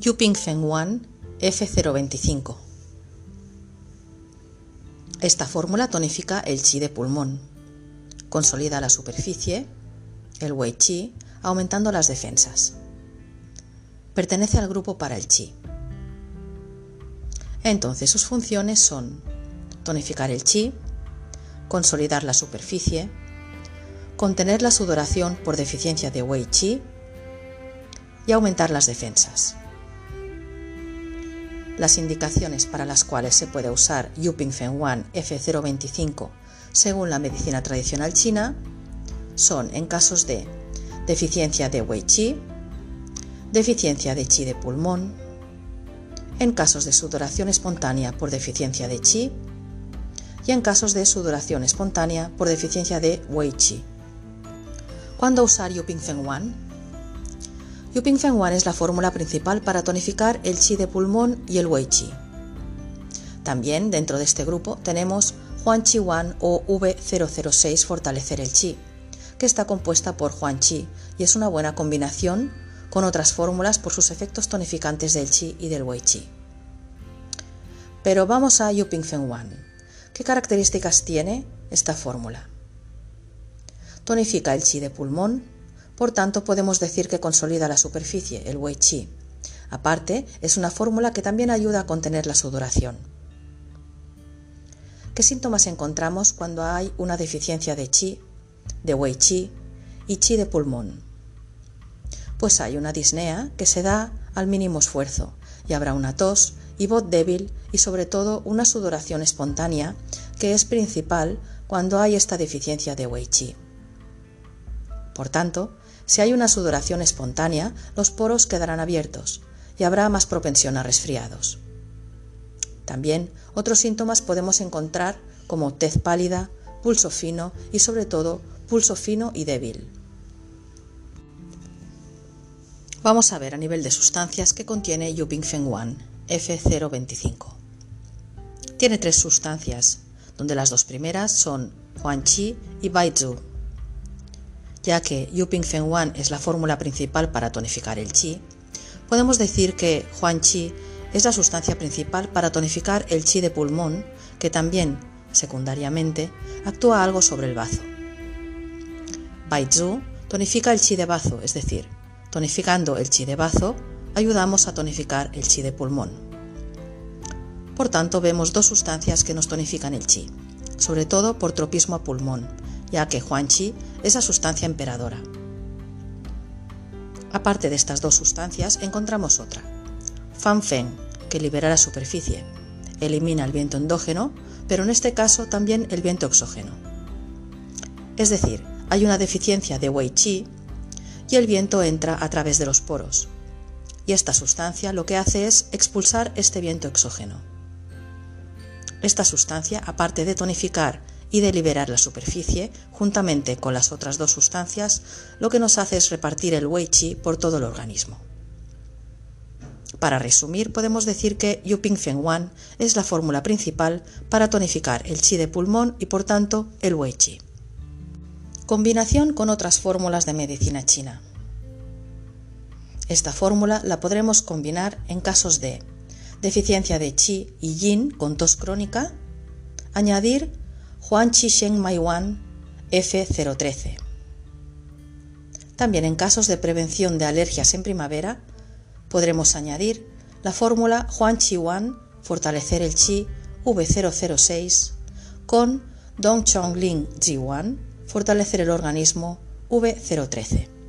Yuping Feng Wan F025. Esta fórmula tonifica el chi de pulmón, consolida la superficie, el Wei Chi, aumentando las defensas. Pertenece al grupo para el chi. Entonces sus funciones son tonificar el chi, consolidar la superficie, contener la sudoración por deficiencia de Wei Chi y aumentar las defensas. Las indicaciones para las cuales se puede usar Yuping Feng Wan F025 según la medicina tradicional china son en casos de deficiencia de Wei Qi, deficiencia de Qi de pulmón, en casos de sudoración espontánea por deficiencia de Qi y en casos de sudoración espontánea por deficiencia de Wei Qi. ¿Cuándo usar Yuping? Yuping Feng Wan es la fórmula principal para tonificar el chi de pulmón y el wei chi. También dentro de este grupo tenemos Huan Chi Wan o V006 Fortalecer el Chi, que está compuesta por Huan Chi y es una buena combinación con otras fórmulas por sus efectos tonificantes del Chi y del Wei Chi. Pero vamos a Yuping Feng Wan. ¿Qué características tiene esta fórmula? Tonifica el Chi de pulmón, por tanto, podemos decir que consolida la superficie, el Wei Qi. Aparte, es una fórmula que también ayuda a contener la sudoración. ¿Qué síntomas encontramos cuando hay una deficiencia de Qi, de Wei Qi y Qi de pulmón? Pues hay una disnea que se da al mínimo esfuerzo y habrá una tos y voz débil y sobre todo una sudoración espontánea que es principal cuando hay esta deficiencia de Wei Qi. Por tanto, si hay una sudoración espontánea, los poros quedarán abiertos y habrá más propensión a resfriados. También otros síntomas podemos encontrar como tez pálida, pulso fino y sobre todo pulso fino y débil. Vamos a ver a nivel de sustancias que contiene Yuping Feng Wan F025. Tiene tres sustancias, donde las dos primeras son Huan Qi y Baizu, ya que Yuping Feng Wan es la fórmula principal para tonificar el chi, podemos decir que Huan Qi es la sustancia principal para tonificar el chi de pulmón, que también, secundariamente, actúa algo sobre el bazo. Baizu tonifica el chi de bazo, es decir, tonificando el chi de bazo, ayudamos a tonificar el chi de pulmón. Por tanto, vemos dos sustancias que nos tonifican el chi, sobre todo por tropismo a pulmón, ya que Huan Qi es la sustancia emperadora. Aparte de estas dos sustancias, encontramos otra, Fan Feng, que libera la superficie, elimina el viento endógeno, pero en este caso también el viento exógeno. Es decir, hay una deficiencia de Wei Qi y el viento entra a través de los poros. Y esta sustancia lo que hace es expulsar este viento exógeno. Esta sustancia, aparte de tonificar y de liberar la superficie, juntamente con las otras dos sustancias, lo que nos hace es repartir el Wei Qi por todo el organismo. Para resumir, podemos decir que Yuping Feng Wan es la fórmula principal para tonificar el Qi de pulmón y por tanto el Wei Qi. Combinación con otras fórmulas de medicina china. Esta fórmula la podremos combinar en casos de deficiencia de Qi y Yin con tos crónica, añadir Chi Sheng Mai Wan F013. También en casos de prevención de alergias en primavera, podremos añadir la fórmula Huan Chi Wan Fortalecer el Chi V006 con Dong Chong Ling Ji Wan Fortalecer el organismo V013.